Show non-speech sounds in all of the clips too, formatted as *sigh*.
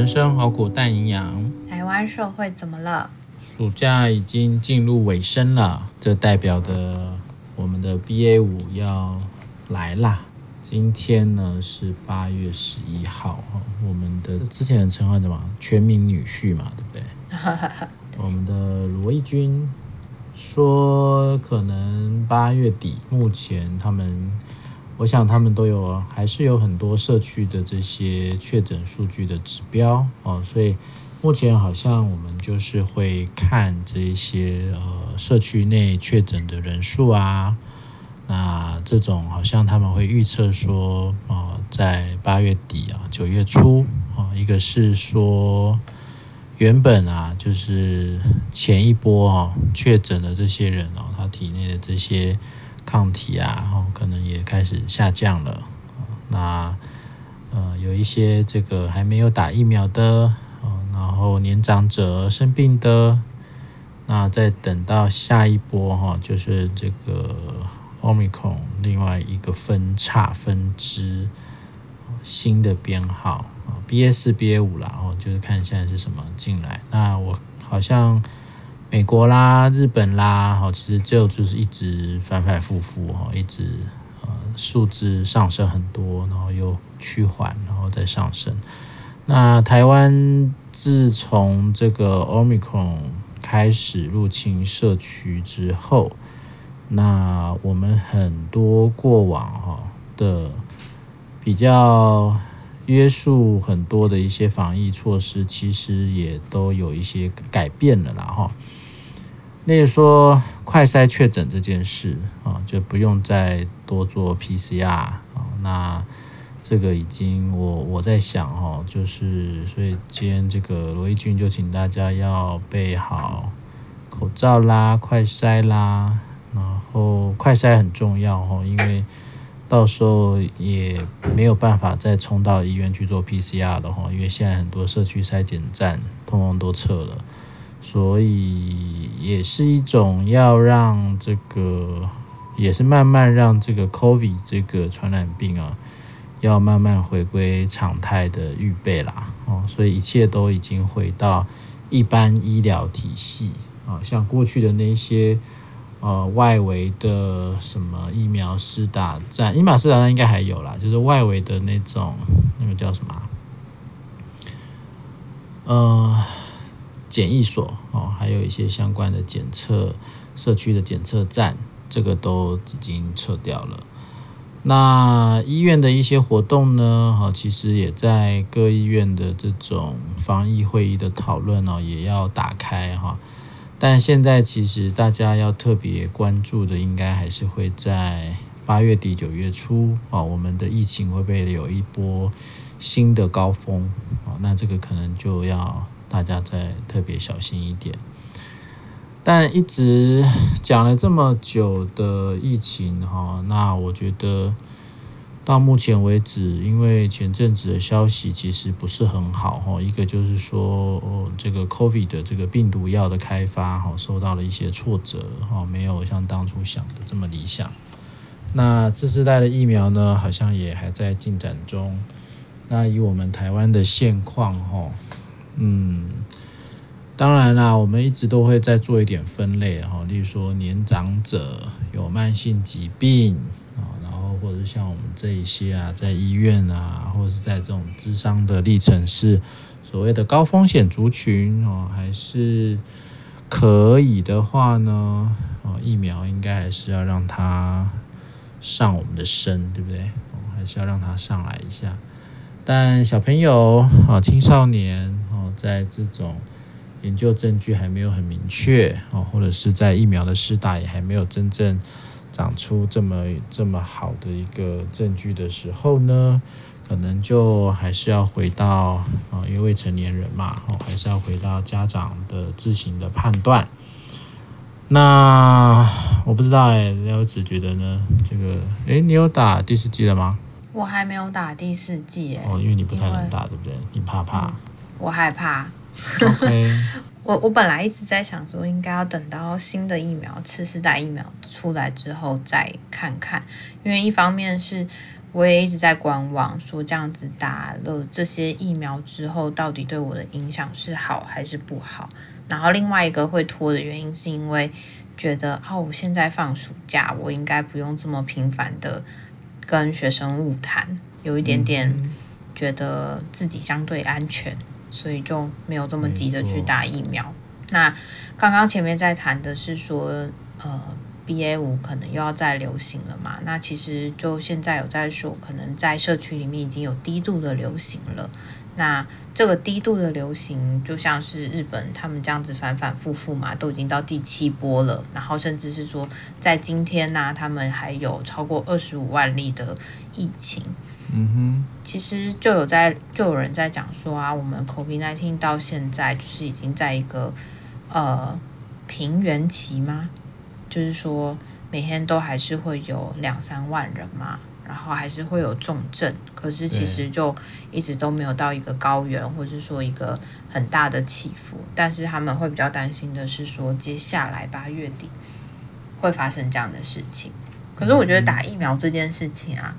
人生好苦淡营养。台湾社会怎么了？暑假已经进入尾声了，这代表的我们的 BA 五要来啦。今天呢是八月十一号，我们的之前的称号什么？全民女婿嘛，对不对？*laughs* 我们的罗毅军说，可能八月底，目前他们。我想他们都有，还是有很多社区的这些确诊数据的指标哦，所以目前好像我们就是会看这些呃社区内确诊的人数啊，那这种好像他们会预测说，哦，在八月底啊，九月初啊，一个是说原本啊，就是前一波啊确诊的这些人哦，他体内的这些。抗体啊，然后，可能也开始下降了。那呃，有一些这个还没有打疫苗的，然后年长者生病的，那再等到下一波哈，就是这个 Omicron 另外一个分叉分支新的编号啊，BA 四 BA 五啦，哦，就是看现在是什么进来。那我好像。美国啦，日本啦，哈，其实就就是一直反反复复哈，一直呃数字上升很多，然后又趋缓，然后再上升。那台湾自从这个 Omicron 开始入侵社区之后，那我们很多过往哈的比较约束很多的一些防疫措施，其实也都有一些改变了啦，哈。例如说，快筛确诊这件事啊，就不用再多做 PCR 啊。那这个已经我我在想哈，就是所以今天这个罗毅军就请大家要备好口罩啦、快筛啦，然后快筛很重要哈，因为到时候也没有办法再冲到医院去做 PCR 的话，因为现在很多社区筛检站通通都撤了。所以也是一种要让这个，也是慢慢让这个 COVID 这个传染病啊，要慢慢回归常态的预备啦。哦，所以一切都已经回到一般医疗体系啊，像过去的那些呃外围的什么疫苗施打站，疫苗施打站应该还有啦，就是外围的那种那个叫什么？呃。检疫所哦，还有一些相关的检测社区的检测站，这个都已经撤掉了。那医院的一些活动呢，哈，其实也在各医院的这种防疫会议的讨论哦，也要打开哈。但现在其实大家要特别关注的，应该还是会在八月底九月初啊，我们的疫情会不会有一波新的高峰啊？那这个可能就要。大家再特别小心一点。但一直讲了这么久的疫情哈，那我觉得到目前为止，因为前阵子的消息其实不是很好哈。一个就是说，这个 COVID 的这个病毒药的开发哈，受到了一些挫折哈，没有像当初想的这么理想。那次世代的疫苗呢，好像也还在进展中。那以我们台湾的现况哈。嗯，当然啦，我们一直都会再做一点分类哈，例如说年长者有慢性疾病啊，然后或者像我们这一些啊，在医院啊，或者是在这种智商的历程是所谓的高风险族群哦，还是可以的话呢，哦，疫苗应该还是要让他上我们的身，对不对？还是要让他上来一下。但小朋友啊，青少年。在这种研究证据还没有很明确啊，或者是在疫苗的施打也还没有真正长出这么这么好的一个证据的时候呢，可能就还是要回到啊，因为未成年人嘛，哦，还是要回到家长的自行的判断。那我不知道哎，廖子觉得呢？这个哎，你有打第四季了吗？我还没有打第四季哎。哦，因为你不太能打，对不对？你怕怕。嗯我害怕。Okay. *laughs* 我我本来一直在想说，应该要等到新的疫苗次世代疫苗出来之后再看看，因为一方面是我也一直在观望，说这样子打了这些疫苗之后，到底对我的影响是好还是不好。然后另外一个会拖的原因，是因为觉得哦，我现在放暑假，我应该不用这么频繁的跟学生物谈，有一点点觉得自己相对安全，所以就没有这么急着去打疫苗。那刚刚前面在谈的是说，呃。BA 五可能又要再流行了嘛？那其实就现在有在说，可能在社区里面已经有低度的流行了。那这个低度的流行，就像是日本他们这样子反反复复嘛，都已经到第七波了。然后甚至是说，在今天呢、啊，他们还有超过二十五万例的疫情。嗯哼，其实就有在就有人在讲说啊，我们 COVID-19 到现在就是已经在一个呃平原期吗？就是说，每天都还是会有两三万人嘛，然后还是会有重症，可是其实就一直都没有到一个高原，或者是说一个很大的起伏。但是他们会比较担心的是说，接下来八月底会发生这样的事情。可是我觉得打疫苗这件事情啊，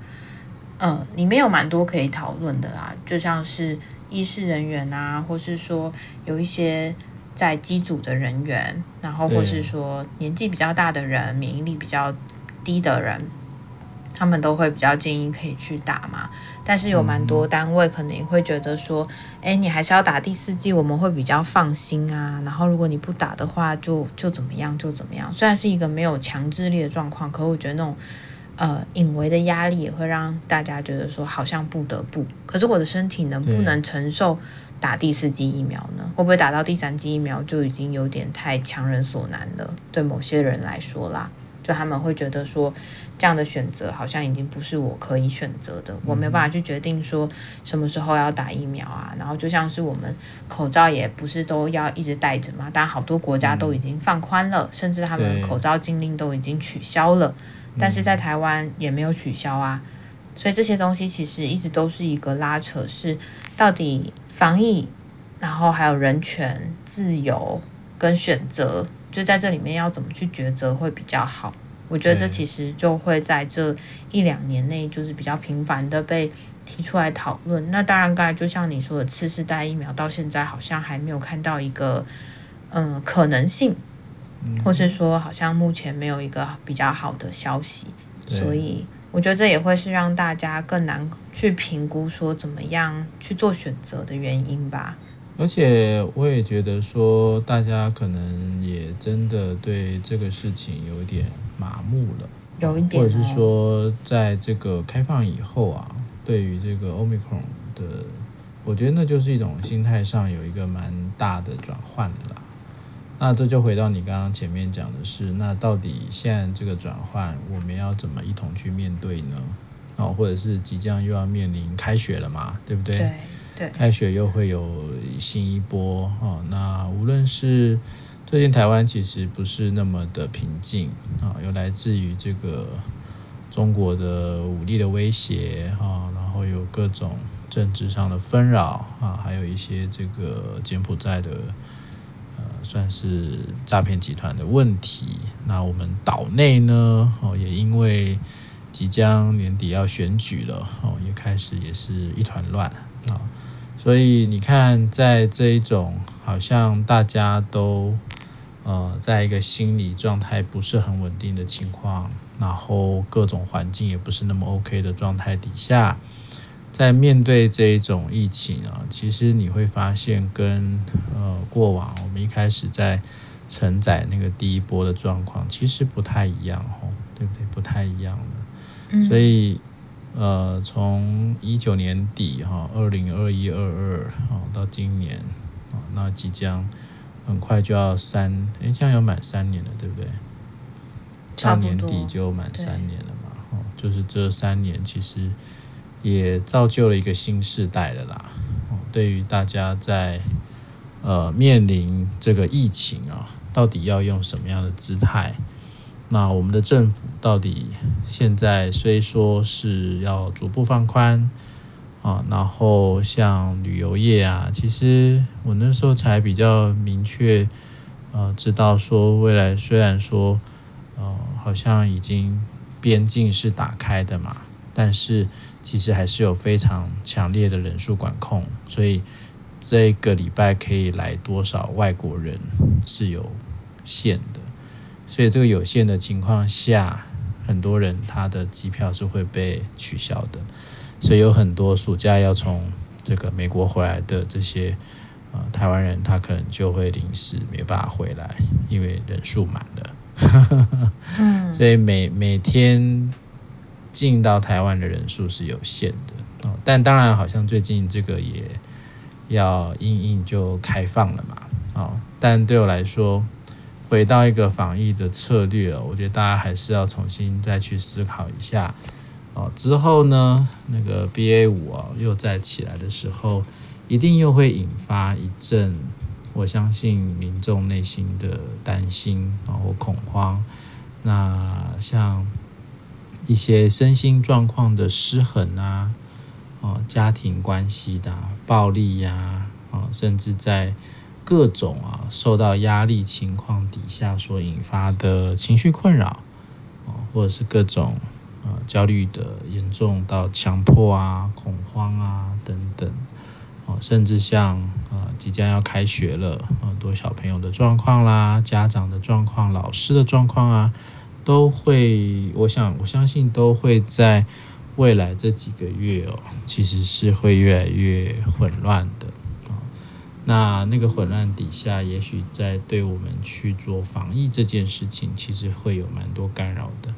里面有蛮多可以讨论的啦，就像是医事人员啊，或是说有一些。在机组的人员，然后或是说年纪比较大的人，免疫力比较低的人，他们都会比较建议可以去打嘛。但是有蛮多单位可能也会觉得说，哎，你还是要打第四剂，我们会比较放心啊。然后如果你不打的话就，就就怎么样就怎么样。虽然是一个没有强制力的状况，可我觉得那种呃隐微的压力也会让大家觉得说好像不得不。可是我的身体能不能承受？打第四剂疫苗呢？会不会打到第三剂疫苗就已经有点太强人所难了？对某些人来说啦，就他们会觉得说，这样的选择好像已经不是我可以选择的，我没有办法去决定说什么时候要打疫苗啊。然后就像是我们口罩也不是都要一直戴着嘛，但好多国家都已经放宽了，甚至他们口罩禁令都已经取消了，但是在台湾也没有取消啊。所以这些东西其实一直都是一个拉扯，是到底防疫，然后还有人权、自由跟选择，就在这里面要怎么去抉择会比较好？我觉得这其实就会在这一两年内，就是比较频繁的被提出来讨论。那当然，刚才就像你说的，次世代疫苗到现在好像还没有看到一个嗯可能性，或是说好像目前没有一个比较好的消息，所以。我觉得这也会是让大家更难去评估说怎么样去做选择的原因吧。而且我也觉得说，大家可能也真的对这个事情有一点麻木了，有一点，或者是说，在这个开放以后啊，对于这个 Omicron 的，我觉得那就是一种心态上有一个蛮大的转换了啦。那这就回到你刚刚前面讲的是，那到底现在这个转换，我们要怎么一同去面对呢？哦，或者是即将又要面临开学了嘛，对不对？对对，开学又会有新一波哦。那无论是最近台湾其实不是那么的平静啊，有来自于这个中国的武力的威胁啊，然后有各种政治上的纷扰啊，还有一些这个柬埔寨的。算是诈骗集团的问题。那我们岛内呢？哦，也因为即将年底要选举了，哦，也开始也是一团乱啊。所以你看，在这一种好像大家都呃，在一个心理状态不是很稳定的情况，然后各种环境也不是那么 OK 的状态底下。在面对这一种疫情啊，其实你会发现跟呃过往我们一开始在承载那个第一波的状况其实不太一样哦，对不对？不太一样的。所以呃，从一九年底哈，二零二一、二二啊，到今年啊，那即将很快就要三，诶，这样有满三年了，对不对？到年底就满三年了嘛，哦，就是这三年其实。也造就了一个新时代的啦。对于大家在呃面临这个疫情啊，到底要用什么样的姿态？那我们的政府到底现在虽说是要逐步放宽啊，然后像旅游业啊，其实我那时候才比较明确呃知道说，未来虽然说呃好像已经边境是打开的嘛。但是其实还是有非常强烈的人数管控，所以这个礼拜可以来多少外国人是有限的。所以这个有限的情况下，很多人他的机票是会被取消的。所以有很多暑假要从这个美国回来的这些呃台湾人，他可能就会临时没办法回来，因为人数满了。*laughs* 所以每每天进到台湾的人数是有限的哦。但当然，好像最近这个也要应应就开放了嘛。哦，但对我来说，回到一个防疫的策略，我觉得大家还是要重新再去思考一下。哦，之后呢，那个 BA 五啊又再起来的时候，一定又会引发一阵，我相信民众内心的担心然后恐慌。那像一些身心状况的失衡啊，哦，家庭关系的暴力呀，啊，甚至在各种啊受到压力情况底下所引发的情绪困扰，哦，或者是各种。啊，焦虑的严重到强迫啊、恐慌啊等等，哦，甚至像啊即将要开学了，很多小朋友的状况啦、家长的状况、老师的状况啊，都会，我想我相信都会在未来这几个月哦，其实是会越来越混乱的啊。那那个混乱底下，也许在对我们去做防疫这件事情，其实会有蛮多干扰的。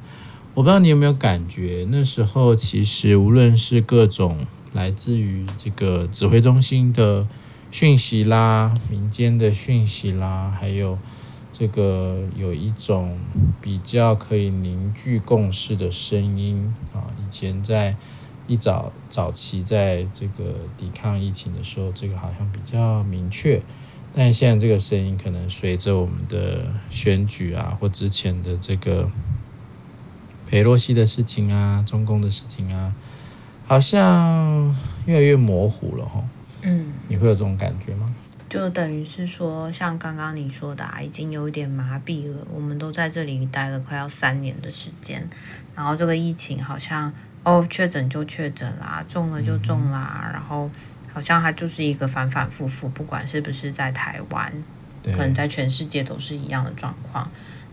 我不知道你有没有感觉，那时候其实无论是各种来自于这个指挥中心的讯息啦、民间的讯息啦，还有这个有一种比较可以凝聚共识的声音啊。以前在一早早期在这个抵抗疫情的时候，这个好像比较明确，但现在这个声音可能随着我们的选举啊，或之前的这个。裴洛西的事情啊，中共的事情啊，好像越来越模糊了哈。嗯，你会有这种感觉吗？就等于是说，像刚刚你说的啊，已经有一点麻痹了。我们都在这里待了快要三年的时间，然后这个疫情好像哦，确诊就确诊啦，中了就中啦，嗯、然后好像它就是一个反反复复，不管是不是在台湾，可能在全世界都是一样的状况。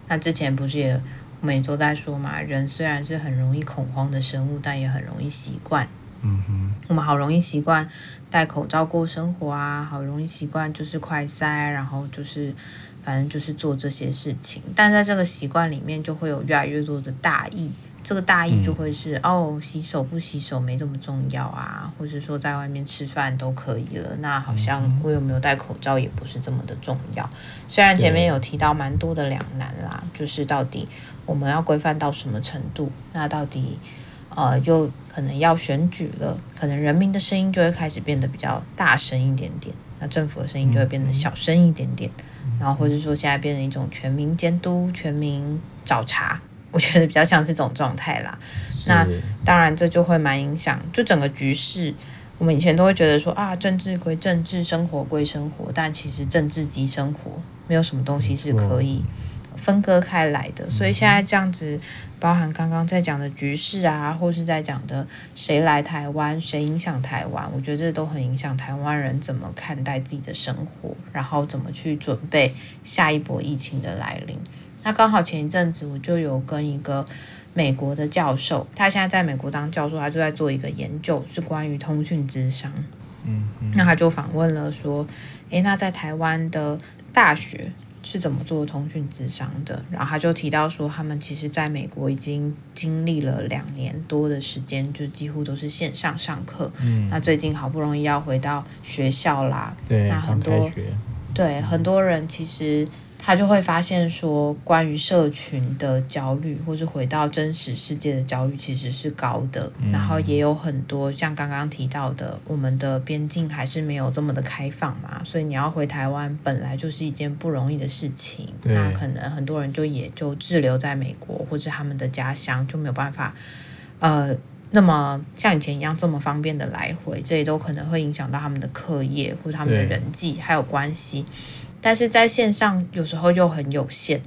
那之前不是也？我们都在说嘛，人虽然是很容易恐慌的生物，但也很容易习惯。嗯哼，我们好容易习惯戴口罩过生活啊，好容易习惯就是快塞，然后就是反正就是做这些事情。但在这个习惯里面，就会有越来越多的大意。这个大意就会是、嗯、哦，洗手不洗手没这么重要啊，或者说在外面吃饭都可以了。那好像我有没有戴口罩也不是这么的重要。虽然前面有提到蛮多的两难啦，就是到底我们要规范到什么程度？那到底呃，又可能要选举了，可能人民的声音就会开始变得比较大声一点点，那政府的声音就会变得小声一点点，然后或者说现在变成一种全民监督、全民找茬。*laughs* 我觉得比较像这种状态啦，那当然这就会蛮影响，就整个局势。我们以前都会觉得说啊，政治归政治，生活归生活，但其实政治即生活，没有什么东西是可以分割开来的。所以现在这样子，包含刚刚在讲的局势啊，或是在讲的谁来台湾，谁影响台湾，我觉得这都很影响台湾人怎么看待自己的生活，然后怎么去准备下一波疫情的来临。那刚好前一阵子我就有跟一个美国的教授，他现在在美国当教授，他就在做一个研究，是关于通讯智商。嗯，嗯，那他就访问了说，诶，那在台湾的大学是怎么做通讯智商的？然后他就提到说，他们其实在美国已经经历了两年多的时间，就几乎都是线上上课。嗯，那最近好不容易要回到学校啦，对，那很多对很多人其实。他就会发现说，关于社群的焦虑，或是回到真实世界的焦虑，其实是高的。嗯、然后也有很多像刚刚提到的，我们的边境还是没有这么的开放嘛，所以你要回台湾本来就是一件不容易的事情。那可能很多人就也就滞留在美国或者他们的家乡，就没有办法，呃，那么像以前一样这么方便的来回，这也都可能会影响到他们的课业或者他们的人际还有关系。但是在线上有时候又很有限，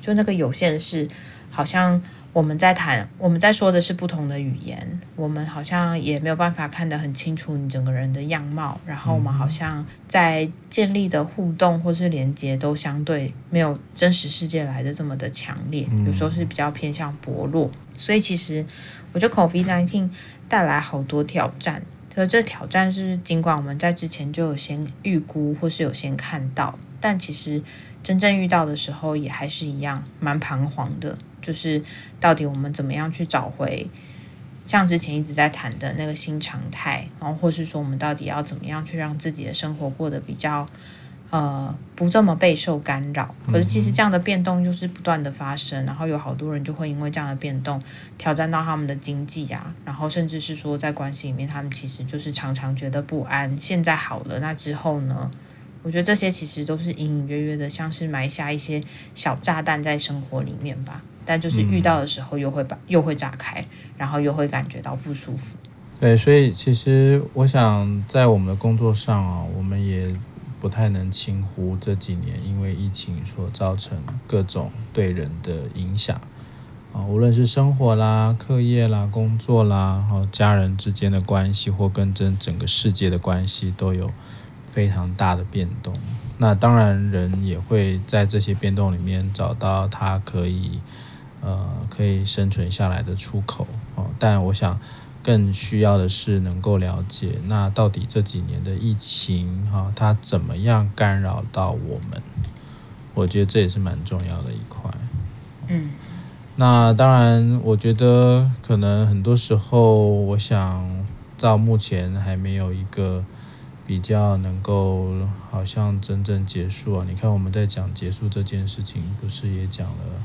就那个有限是好像我们在谈，我们在说的是不同的语言，我们好像也没有办法看得很清楚你整个人的样貌，然后我们好像在建立的互动或是连接都相对没有真实世界来的这么的强烈，有时候是比较偏向薄弱，所以其实我觉得 COVID-19 带来好多挑战，可这挑战是尽管我们在之前就有先预估或是有先看到，但其实真正遇到的时候也还是一样蛮彷徨的。就是到底我们怎么样去找回像之前一直在谈的那个新常态，然后或是说我们到底要怎么样去让自己的生活过得比较呃不这么备受干扰？可是其实这样的变动就是不断的发生，然后有好多人就会因为这样的变动挑战到他们的经济啊，然后甚至是说在关系里面，他们其实就是常常觉得不安。现在好了，那之后呢？我觉得这些其实都是隐隐约约的，像是埋下一些小炸弹在生活里面吧。但就是遇到的时候，又会把、嗯、又会炸开，然后又会感觉到不舒服。对，所以其实我想在我们的工作上啊，我们也不太能轻忽这几年因为疫情所造成各种对人的影响啊，无论是生活啦、课业啦、工作啦，和家人之间的关系，或跟整整个世界的关系，都有非常大的变动。那当然，人也会在这些变动里面找到他可以。呃，可以生存下来的出口哦，但我想更需要的是能够了解，那到底这几年的疫情哈、哦，它怎么样干扰到我们？我觉得这也是蛮重要的一块。嗯，那当然，我觉得可能很多时候，我想到目前还没有一个比较能够好像真正结束啊。你看我们在讲结束这件事情，不是也讲了？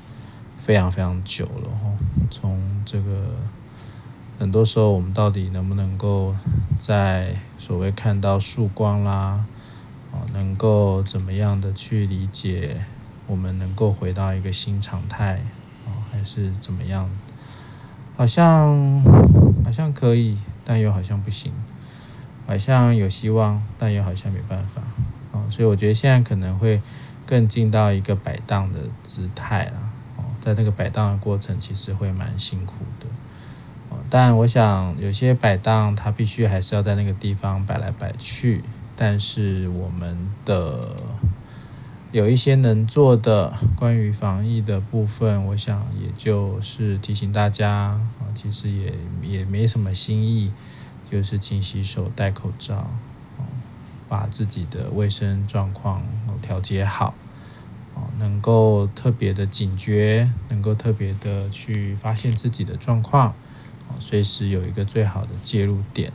非常非常久了哈，从这个很多时候，我们到底能不能够在所谓看到曙光啦，啊，能够怎么样的去理解，我们能够回到一个新常态啊，还是怎么样？好像好像可以，但又好像不行，好像有希望，但又好像没办法啊，所以我觉得现在可能会更进到一个摆荡的姿态啦。哦。在那个摆荡的过程，其实会蛮辛苦的。但我想有些摆荡，它必须还是要在那个地方摆来摆去。但是我们的有一些能做的关于防疫的部分，我想也就是提醒大家啊，其实也也没什么新意，就是勤洗手、戴口罩，把自己的卫生状况调节好。能够特别的警觉，能够特别的去发现自己的状况，随时有一个最好的介入点。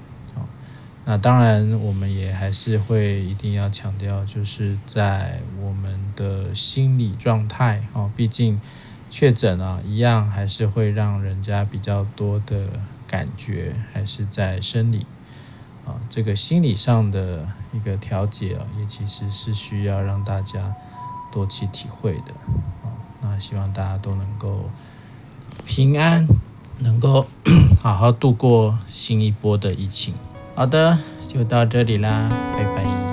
那当然，我们也还是会一定要强调，就是在我们的心理状态哦，毕竟确诊啊，一样还是会让人家比较多的感觉，还是在生理啊，这个心理上的一个调节啊，也其实是需要让大家。多去体会的啊，那希望大家都能够平安，能够好好度过新一波的疫情。好的，就到这里啦，拜拜。